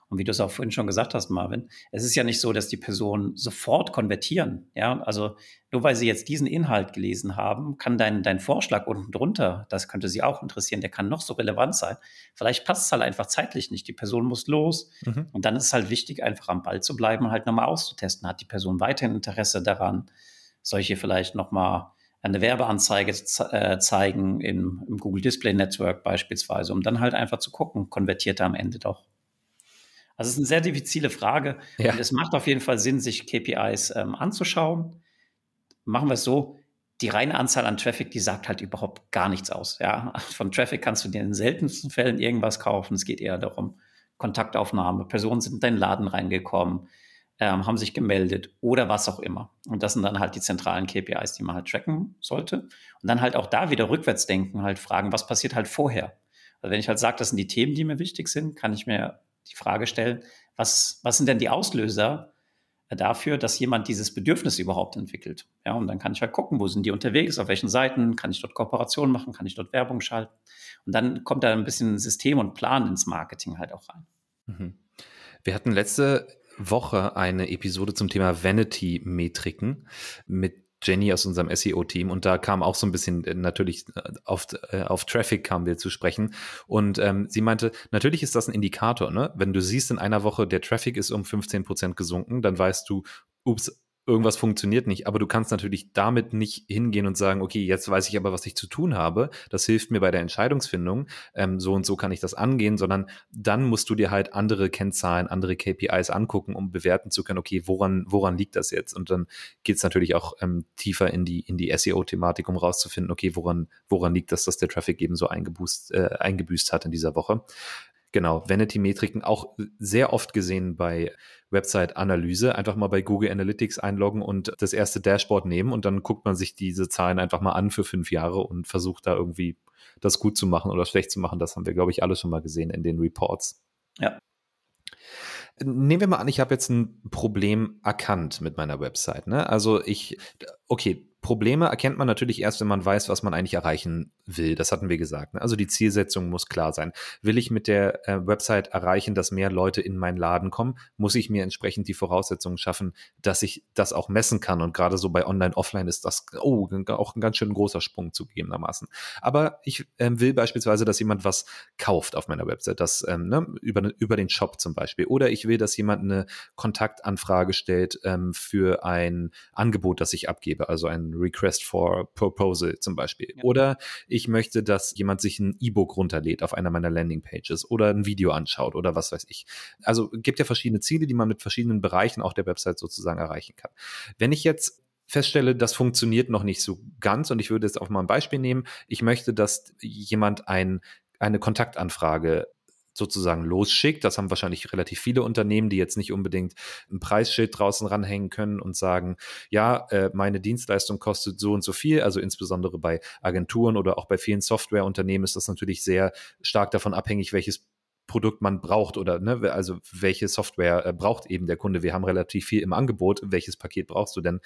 Und wie du es auch vorhin schon gesagt hast, Marvin, es ist ja nicht so, dass die Personen sofort konvertieren. Ja, also nur weil sie jetzt diesen Inhalt gelesen haben, kann dein, dein Vorschlag unten drunter, das könnte sie auch interessieren, der kann noch so relevant sein. Vielleicht passt es halt einfach zeitlich nicht. Die Person muss los. Mhm. Und dann ist es halt wichtig, einfach am Ball zu bleiben und halt nochmal auszutesten. Hat die Person weiterhin Interesse daran, solche vielleicht nochmal eine Werbeanzeige äh, zeigen im, im Google Display Network beispielsweise, um dann halt einfach zu gucken, konvertiert er am Ende doch. Also es ist eine sehr diffizile Frage. Ja. Und es macht auf jeden Fall Sinn, sich KPIs ähm, anzuschauen. Machen wir es so, die reine Anzahl an Traffic, die sagt halt überhaupt gar nichts aus. Ja? Von Traffic kannst du dir in den seltensten Fällen irgendwas kaufen. Es geht eher darum, Kontaktaufnahme, Personen sind in deinen Laden reingekommen, ähm, haben sich gemeldet oder was auch immer. Und das sind dann halt die zentralen KPIs, die man halt tracken sollte. Und dann halt auch da wieder rückwärts denken, halt fragen, was passiert halt vorher. Also wenn ich halt sage, das sind die Themen, die mir wichtig sind, kann ich mir die Frage stellen, was, was sind denn die Auslöser dafür, dass jemand dieses Bedürfnis überhaupt entwickelt? Ja, und dann kann ich halt gucken, wo sind die unterwegs, auf welchen Seiten, kann ich dort Kooperationen machen, kann ich dort Werbung schalten? Und dann kommt da ein bisschen System und Plan ins Marketing halt auch rein. Mhm. Wir hatten letzte Woche eine Episode zum Thema Vanity-Metriken mit Jenny aus unserem SEO-Team und da kam auch so ein bisschen äh, natürlich äh, auf, äh, auf Traffic kamen wir zu sprechen und ähm, sie meinte, natürlich ist das ein Indikator, ne? Wenn du siehst in einer Woche, der Traffic ist um 15 Prozent gesunken, dann weißt du, ups, irgendwas funktioniert nicht. Aber du kannst natürlich damit nicht hingehen und sagen, okay, jetzt weiß ich aber, was ich zu tun habe. Das hilft mir bei der Entscheidungsfindung. Ähm, so und so kann ich das angehen, sondern dann musst du dir halt andere Kennzahlen, andere KPIs angucken, um bewerten zu können, okay, woran, woran liegt das jetzt? Und dann geht es natürlich auch ähm, tiefer in die, in die SEO-Thematik, um rauszufinden, okay, woran, woran liegt das, dass der Traffic eben so eingeboost, äh, eingebüßt hat in dieser Woche. Genau, Vanity-Metriken auch sehr oft gesehen bei Website-Analyse. Einfach mal bei Google Analytics einloggen und das erste Dashboard nehmen und dann guckt man sich diese Zahlen einfach mal an für fünf Jahre und versucht da irgendwie das gut zu machen oder schlecht zu machen. Das haben wir, glaube ich, alle schon mal gesehen in den Reports. Ja. Nehmen wir mal an, ich habe jetzt ein Problem erkannt mit meiner Website. Ne? Also ich, okay, Probleme erkennt man natürlich erst, wenn man weiß, was man eigentlich erreichen will. Das hatten wir gesagt. Ne? Also die Zielsetzung muss klar sein. Will ich mit der äh, Website erreichen, dass mehr Leute in meinen Laden kommen, muss ich mir entsprechend die Voraussetzungen schaffen, dass ich das auch messen kann. Und gerade so bei Online, Offline ist das oh, auch ein ganz schön großer Sprung zugegebenermaßen. Aber ich ähm, will beispielsweise, dass jemand was kauft auf meiner Website, das ähm, ne, über, über den Shop zum Beispiel. Oder ich will, dass jemand eine Kontaktanfrage stellt ähm, für ein Angebot, das ich abgebe, also ein Request for Proposal zum Beispiel. Ja. Oder ich möchte, dass jemand sich ein E-Book runterlädt auf einer meiner Landingpages oder ein Video anschaut oder was weiß ich. Also gibt ja verschiedene Ziele, die man mit verschiedenen Bereichen auch der Website sozusagen erreichen kann. Wenn ich jetzt feststelle, das funktioniert noch nicht so ganz und ich würde jetzt auch mal ein Beispiel nehmen. Ich möchte, dass jemand ein, eine Kontaktanfrage sozusagen losschickt. Das haben wahrscheinlich relativ viele Unternehmen, die jetzt nicht unbedingt ein Preisschild draußen ranhängen können und sagen, ja, äh, meine Dienstleistung kostet so und so viel. Also insbesondere bei Agenturen oder auch bei vielen Softwareunternehmen ist das natürlich sehr stark davon abhängig, welches Produkt man braucht oder ne, also welche Software äh, braucht eben der Kunde. Wir haben relativ viel im Angebot. Welches Paket brauchst du denn?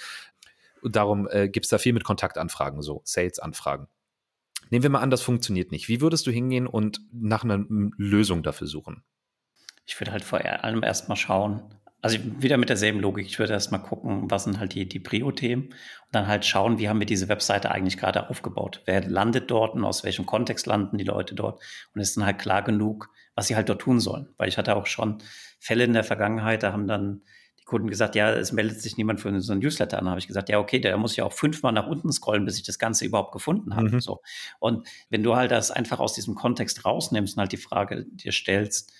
Darum äh, gibt es da viel mit Kontaktanfragen, so Sales-Anfragen. Nehmen wir mal an, das funktioniert nicht. Wie würdest du hingehen und nach einer Lösung dafür suchen? Ich würde halt vor allem erstmal schauen, Also wieder mit derselben Logik. Ich würde erst mal gucken, was sind halt die, die Prio-Themen und dann halt schauen, wie haben wir diese Webseite eigentlich gerade aufgebaut. Wer landet dort und aus welchem Kontext landen die Leute dort und ist dann halt klar genug, was sie halt dort tun sollen. Weil ich hatte auch schon Fälle in der Vergangenheit, da haben dann Kunden gesagt, ja, es meldet sich niemand für so ein Newsletter an. Da habe ich gesagt, ja, okay, der muss ja auch fünfmal nach unten scrollen, bis ich das Ganze überhaupt gefunden habe. Mhm. So. Und wenn du halt das einfach aus diesem Kontext rausnimmst und halt die Frage dir stellst,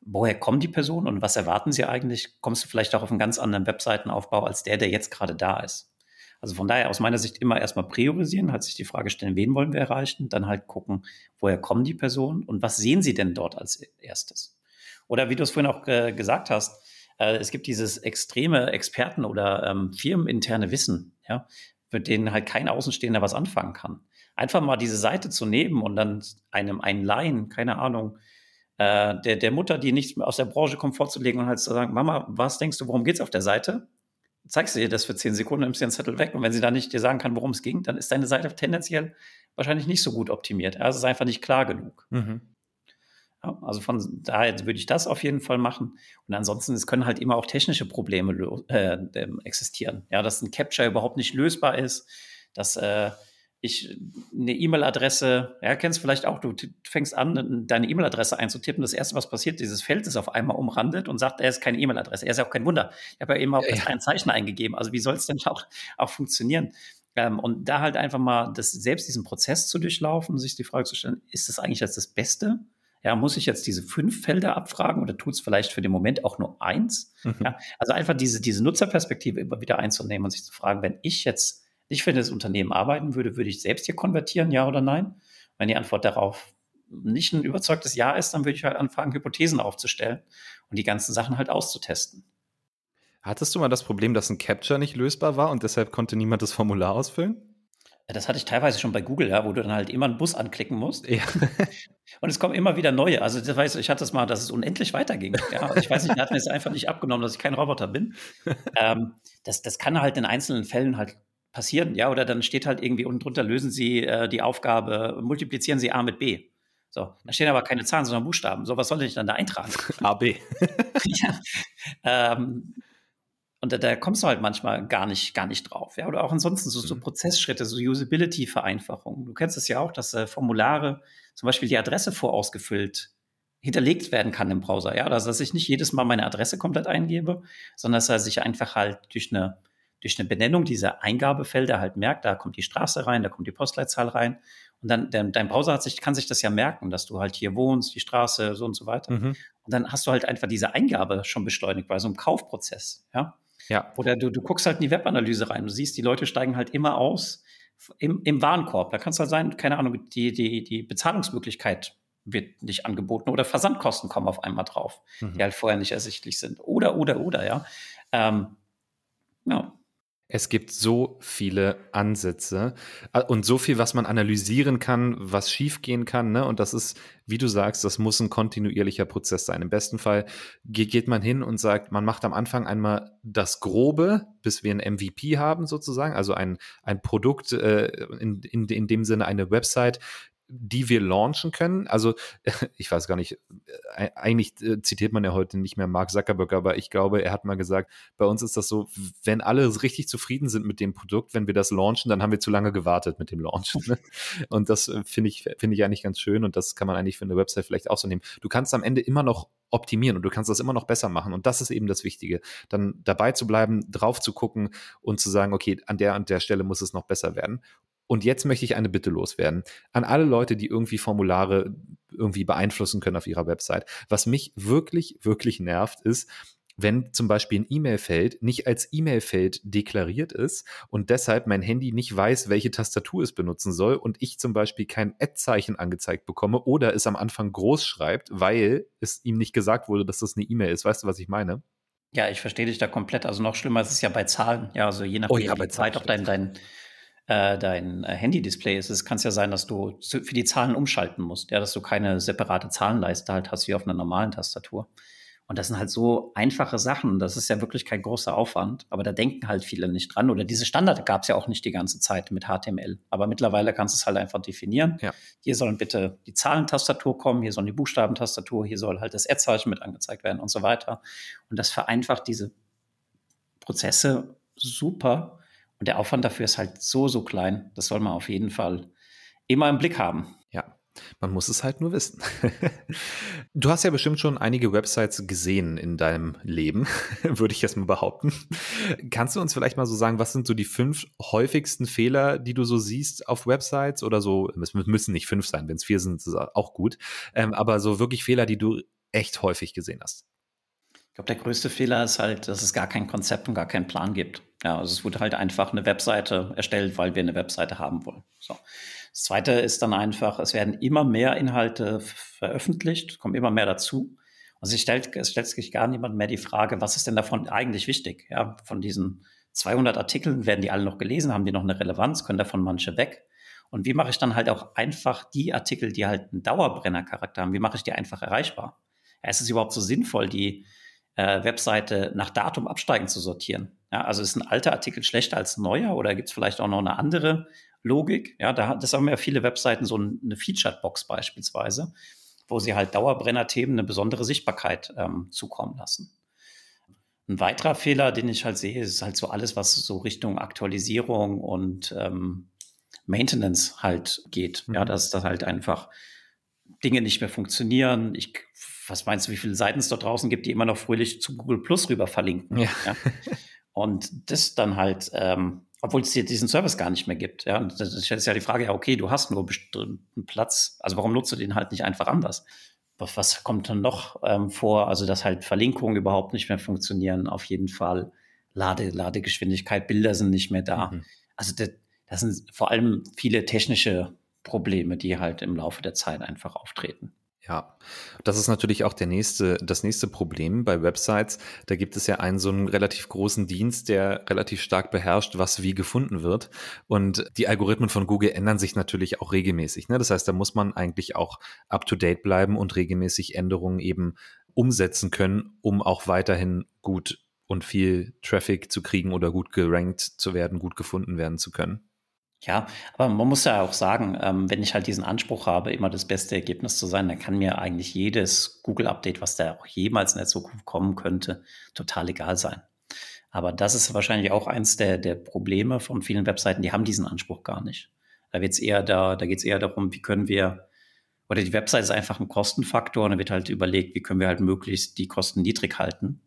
woher kommen die Personen und was erwarten sie eigentlich, kommst du vielleicht auch auf einen ganz anderen Webseitenaufbau als der, der jetzt gerade da ist. Also von daher aus meiner Sicht immer erstmal priorisieren, halt sich die Frage stellen, wen wollen wir erreichen, dann halt gucken, woher kommen die Personen und was sehen sie denn dort als erstes. Oder wie du es vorhin auch äh, gesagt hast, äh, es gibt dieses extreme Experten- oder ähm, firmeninterne Wissen, ja, mit denen halt kein Außenstehender was anfangen kann. Einfach mal diese Seite zu nehmen und dann einem einen Laien, keine Ahnung, äh, der, der Mutter, die nicht aus der Branche kommt, vorzulegen und halt zu sagen, Mama, was denkst du, worum geht's auf der Seite? Zeigst du ihr das für zehn Sekunden, nimmst dir den Zettel weg und wenn sie dann nicht dir sagen kann, worum es ging, dann ist deine Seite tendenziell wahrscheinlich nicht so gut optimiert. Also es ist einfach nicht klar genug. Mhm. Ja, also von daher würde ich das auf jeden Fall machen. Und ansonsten, es können halt immer auch technische Probleme äh, existieren. Ja, dass ein Capture überhaupt nicht lösbar ist, dass äh, ich eine E-Mail-Adresse, ja, kennst vielleicht auch, du fängst an, deine E-Mail-Adresse einzutippen. Das erste, was passiert, dieses Feld ist auf einmal umrandet und sagt, er ist keine E-Mail-Adresse. Er ist ja auch kein Wunder. Ich habe ja eben auch ja. ein Zeichen eingegeben. Also wie soll es denn auch, auch funktionieren? Ähm, und da halt einfach mal das, selbst diesen Prozess zu durchlaufen, sich die Frage zu stellen, ist das eigentlich jetzt das Beste? Ja, muss ich jetzt diese fünf Felder abfragen oder tut es vielleicht für den Moment auch nur eins? Mhm. Ja, also einfach diese, diese Nutzerperspektive immer wieder einzunehmen und sich zu fragen, wenn ich jetzt nicht für das Unternehmen arbeiten würde, würde ich selbst hier konvertieren, ja oder nein? Wenn die Antwort darauf nicht ein überzeugtes Ja ist, dann würde ich halt anfangen, Hypothesen aufzustellen und die ganzen Sachen halt auszutesten. Hattest du mal das Problem, dass ein Capture nicht lösbar war und deshalb konnte niemand das Formular ausfüllen? Das hatte ich teilweise schon bei Google, ja, wo du dann halt immer einen Bus anklicken musst. Ja. Und es kommen immer wieder neue. Also das weiß, ich hatte es mal, dass es unendlich weiterging. Ja, ich weiß nicht, der hat mir es einfach nicht abgenommen, dass ich kein Roboter bin. ähm, das, das kann halt in einzelnen Fällen halt passieren, ja, oder dann steht halt irgendwie unten drunter, lösen Sie äh, die Aufgabe, multiplizieren Sie A mit B. So, da stehen aber keine Zahlen, sondern Buchstaben. So, was soll ich dann da eintragen? A, B. ja. Ähm, und da, da, kommst du halt manchmal gar nicht, gar nicht drauf. Ja? Oder auch ansonsten so, so mhm. Prozessschritte, so Usability-Vereinfachungen. Du kennst es ja auch, dass äh, Formulare, zum Beispiel die Adresse vorausgefüllt, hinterlegt werden kann im Browser. Ja, also, dass ich nicht jedes Mal meine Adresse komplett eingebe, sondern dass er sich einfach halt durch eine durch eine Benennung dieser Eingabefelder halt merkt, da kommt die Straße rein, da kommt die Postleitzahl rein. Und dann, dein, dein Browser hat sich, kann sich das ja merken, dass du halt hier wohnst, die Straße, so und so weiter. Mhm. Und dann hast du halt einfach diese Eingabe schon beschleunigt bei so einem Kaufprozess, ja. Ja. Oder du, du guckst halt in die Webanalyse rein. Du siehst, die Leute steigen halt immer aus im, im Warenkorb. Da kann es halt sein, keine Ahnung, die, die, die Bezahlungsmöglichkeit wird nicht angeboten oder Versandkosten kommen auf einmal drauf, mhm. die halt vorher nicht ersichtlich sind. Oder, oder, oder, ja. Ähm, ja, es gibt so viele Ansätze äh, und so viel, was man analysieren kann, was schiefgehen kann. Ne? Und das ist, wie du sagst, das muss ein kontinuierlicher Prozess sein. Im besten Fall geht man hin und sagt, man macht am Anfang einmal das Grobe, bis wir ein MVP haben sozusagen, also ein, ein Produkt, äh, in, in, in dem Sinne eine Website, die wir launchen können. Also ich weiß gar nicht, äh, eigentlich äh, zitiert man ja heute nicht mehr Mark Zuckerberg, aber ich glaube, er hat mal gesagt, bei uns ist das so, wenn alle richtig zufrieden sind mit dem Produkt, wenn wir das launchen, dann haben wir zu lange gewartet mit dem Launch. Ne? Und das äh, finde ich, finde ich eigentlich ganz schön und das kann man eigentlich für eine Website vielleicht auch so nehmen. Du kannst am Ende immer noch optimieren und du kannst das immer noch besser machen. Und das ist eben das Wichtige. Dann dabei zu bleiben, drauf zu gucken und zu sagen, okay, an der und der Stelle muss es noch besser werden. Und jetzt möchte ich eine Bitte loswerden an alle Leute, die irgendwie Formulare irgendwie beeinflussen können auf ihrer Website. Was mich wirklich, wirklich nervt, ist, wenn zum Beispiel ein E-Mail-Feld nicht als E-Mail-Feld deklariert ist und deshalb mein Handy nicht weiß, welche Tastatur es benutzen soll und ich zum Beispiel kein Ad-Zeichen angezeigt bekomme oder es am Anfang groß schreibt, weil es ihm nicht gesagt wurde, dass das eine E-Mail ist. Weißt du, was ich meine? Ja, ich verstehe dich da komplett. Also noch schlimmer ist es ja bei Zahlen. Ja, also je nachdem, oh ja, wie Zeit auf dein, dein äh, dein äh, Handy-Display ist, es kann es ja sein, dass du für die Zahlen umschalten musst, ja, dass du keine separate Zahlenleiste halt hast wie auf einer normalen Tastatur. Und das sind halt so einfache Sachen. Das ist ja wirklich kein großer Aufwand, aber da denken halt viele nicht dran. Oder diese Standard gab es ja auch nicht die ganze Zeit mit HTML. Aber mittlerweile kannst du es halt einfach definieren. Ja. Hier sollen bitte die Zahlentastatur kommen, hier sollen die Buchstabentastatur, hier soll halt das Ad-Zeichen mit angezeigt werden und so weiter. Und das vereinfacht diese Prozesse super. Und der Aufwand dafür ist halt so, so klein. Das soll man auf jeden Fall immer im Blick haben. Ja, man muss es halt nur wissen. du hast ja bestimmt schon einige Websites gesehen in deinem Leben, würde ich jetzt mal behaupten. Kannst du uns vielleicht mal so sagen, was sind so die fünf häufigsten Fehler, die du so siehst auf Websites oder so? Es müssen nicht fünf sein, wenn es vier sind, ist auch gut. Ähm, aber so wirklich Fehler, die du echt häufig gesehen hast. Ich glaube, der größte Fehler ist halt, dass es gar kein Konzept und gar keinen Plan gibt. Ja, also es wurde halt einfach eine Webseite erstellt, weil wir eine Webseite haben wollen. So. Das zweite ist dann einfach, es werden immer mehr Inhalte veröffentlicht, kommen immer mehr dazu. Also es stellt, es stellt sich gar niemand mehr die Frage, was ist denn davon eigentlich wichtig? Ja, von diesen 200 Artikeln werden die alle noch gelesen, haben die noch eine Relevanz, können davon manche weg? Und wie mache ich dann halt auch einfach die Artikel, die halt einen Dauerbrennercharakter haben, wie mache ich die einfach erreichbar? Ja, ist es überhaupt so sinnvoll, die äh, Webseite nach Datum absteigen zu sortieren? Ja, also ist ein alter Artikel schlechter als ein neuer oder gibt es vielleicht auch noch eine andere Logik. Ja, da, das haben ja viele Webseiten so eine Featured-Box beispielsweise, wo sie halt Dauerbrenner-Themen eine besondere Sichtbarkeit ähm, zukommen lassen. Ein weiterer Fehler, den ich halt sehe, ist halt so alles, was so Richtung Aktualisierung und ähm, Maintenance halt geht. Mhm. Ja, dass das halt einfach Dinge nicht mehr funktionieren. Ich, was meinst du, wie viele Seiten es dort draußen gibt, die immer noch fröhlich zu Google Plus rüber verlinken? Ja. ja? Und das dann halt ähm, obwohl es diesen Service gar nicht mehr gibt. Ja, und das ist ja die Frage, ja, okay, du hast nur bestimmten Platz, also warum nutzt du den halt nicht einfach anders? Was, was kommt dann noch ähm, vor? Also, dass halt Verlinkungen überhaupt nicht mehr funktionieren, auf jeden Fall. Lade, Ladegeschwindigkeit, Bilder sind nicht mehr da. Mhm. Also, das, das sind vor allem viele technische Probleme, die halt im Laufe der Zeit einfach auftreten. Ja, das ist natürlich auch der nächste, das nächste Problem bei Websites. Da gibt es ja einen so einen relativ großen Dienst, der relativ stark beherrscht, was wie gefunden wird. Und die Algorithmen von Google ändern sich natürlich auch regelmäßig. Ne? Das heißt, da muss man eigentlich auch up to date bleiben und regelmäßig Änderungen eben umsetzen können, um auch weiterhin gut und viel Traffic zu kriegen oder gut gerankt zu werden, gut gefunden werden zu können. Ja, aber man muss ja auch sagen, ähm, wenn ich halt diesen Anspruch habe, immer das beste Ergebnis zu sein, dann kann mir eigentlich jedes Google-Update, was da auch jemals in der Zukunft kommen könnte, total egal sein. Aber das ist wahrscheinlich auch eins der, der Probleme von vielen Webseiten, die haben diesen Anspruch gar nicht. Da wird's eher da, da geht es eher darum, wie können wir, oder die Website ist einfach ein Kostenfaktor und da wird halt überlegt, wie können wir halt möglichst die Kosten niedrig halten.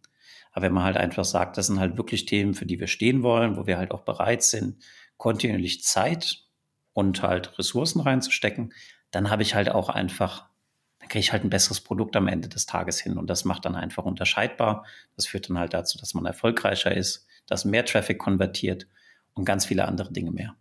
Aber wenn man halt einfach sagt, das sind halt wirklich Themen, für die wir stehen wollen, wo wir halt auch bereit sind, kontinuierlich Zeit und halt Ressourcen reinzustecken, dann habe ich halt auch einfach, dann kriege ich halt ein besseres Produkt am Ende des Tages hin. Und das macht dann einfach unterscheidbar. Das führt dann halt dazu, dass man erfolgreicher ist, dass mehr Traffic konvertiert und ganz viele andere Dinge mehr.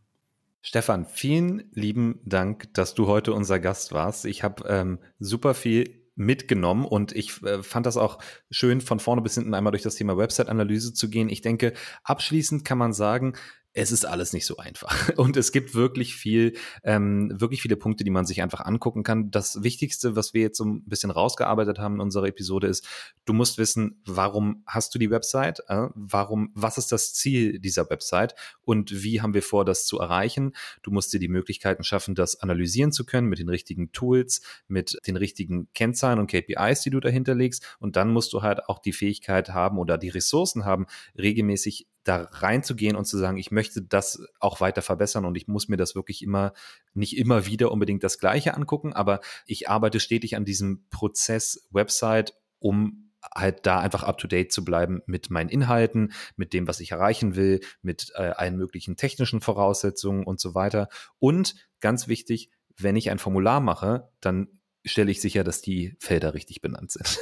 Stefan, vielen lieben Dank, dass du heute unser Gast warst. Ich habe ähm, super viel mitgenommen und ich äh, fand das auch schön, von vorne bis hinten einmal durch das Thema Website-Analyse zu gehen. Ich denke, abschließend kann man sagen, es ist alles nicht so einfach. Und es gibt wirklich viel, ähm, wirklich viele Punkte, die man sich einfach angucken kann. Das Wichtigste, was wir jetzt so ein bisschen rausgearbeitet haben in unserer Episode, ist, du musst wissen, warum hast du die Website? Äh, warum, was ist das Ziel dieser Website? Und wie haben wir vor, das zu erreichen? Du musst dir die Möglichkeiten schaffen, das analysieren zu können mit den richtigen Tools, mit den richtigen Kennzahlen und KPIs, die du dahinter legst. Und dann musst du halt auch die Fähigkeit haben oder die Ressourcen haben, regelmäßig da reinzugehen und zu sagen, ich möchte das auch weiter verbessern und ich muss mir das wirklich immer, nicht immer wieder unbedingt das Gleiche angucken, aber ich arbeite stetig an diesem Prozess Website, um halt da einfach up to date zu bleiben mit meinen Inhalten, mit dem, was ich erreichen will, mit äh, allen möglichen technischen Voraussetzungen und so weiter. Und ganz wichtig, wenn ich ein Formular mache, dann stelle ich sicher, dass die Felder richtig benannt sind.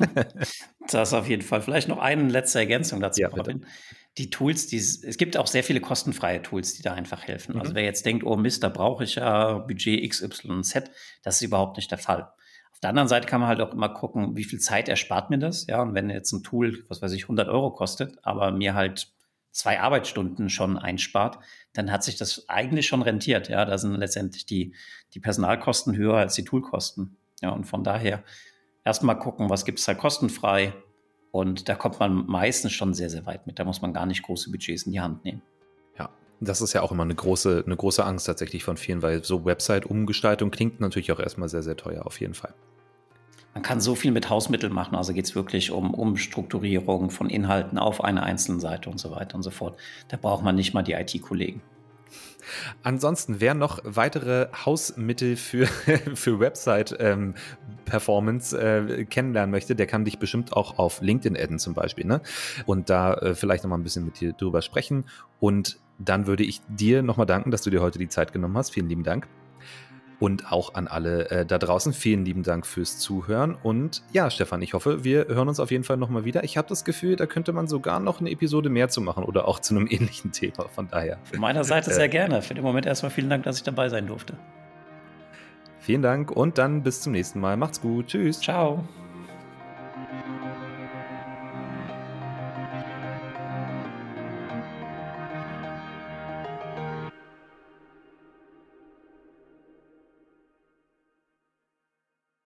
das auf jeden Fall. Vielleicht noch eine letzte Ergänzung dazu, ja, Robin. Die Tools, die, es gibt auch sehr viele kostenfreie Tools, die da einfach helfen. Also mhm. Also wer jetzt denkt, oh Mist, da brauche ich ja Budget XYZ, das ist überhaupt nicht der Fall. Auf der anderen Seite kann man halt auch immer gucken, wie viel Zeit erspart mir das. Ja, und wenn jetzt ein Tool, was weiß ich, 100 Euro kostet, aber mir halt zwei Arbeitsstunden schon einspart, dann hat sich das eigentlich schon rentiert. Ja, da sind letztendlich die, die Personalkosten höher als die Toolkosten. Ja, und von daher erstmal gucken, was gibt es da kostenfrei. Und da kommt man meistens schon sehr, sehr weit mit. Da muss man gar nicht große Budgets in die Hand nehmen. Ja, das ist ja auch immer eine große, eine große Angst tatsächlich von vielen, weil so Website-Umgestaltung klingt natürlich auch erstmal sehr, sehr teuer, auf jeden Fall. Man kann so viel mit Hausmitteln machen. Also geht es wirklich um Umstrukturierung von Inhalten auf einer einzelnen Seite und so weiter und so fort. Da braucht man nicht mal die IT-Kollegen. Ansonsten, wer noch weitere Hausmittel für, für Website-Performance ähm, äh, kennenlernen möchte, der kann dich bestimmt auch auf LinkedIn adden zum Beispiel. Ne? Und da äh, vielleicht nochmal ein bisschen mit dir drüber sprechen. Und dann würde ich dir nochmal danken, dass du dir heute die Zeit genommen hast. Vielen lieben Dank. Und auch an alle äh, da draußen, vielen lieben Dank fürs Zuhören. Und ja, Stefan, ich hoffe, wir hören uns auf jeden Fall nochmal wieder. Ich habe das Gefühl, da könnte man sogar noch eine Episode mehr zu machen oder auch zu einem ähnlichen Thema. Von daher. Von meiner Seite sehr äh, gerne. Für den Moment erstmal vielen Dank, dass ich dabei sein durfte. Vielen Dank und dann bis zum nächsten Mal. Macht's gut. Tschüss. Ciao.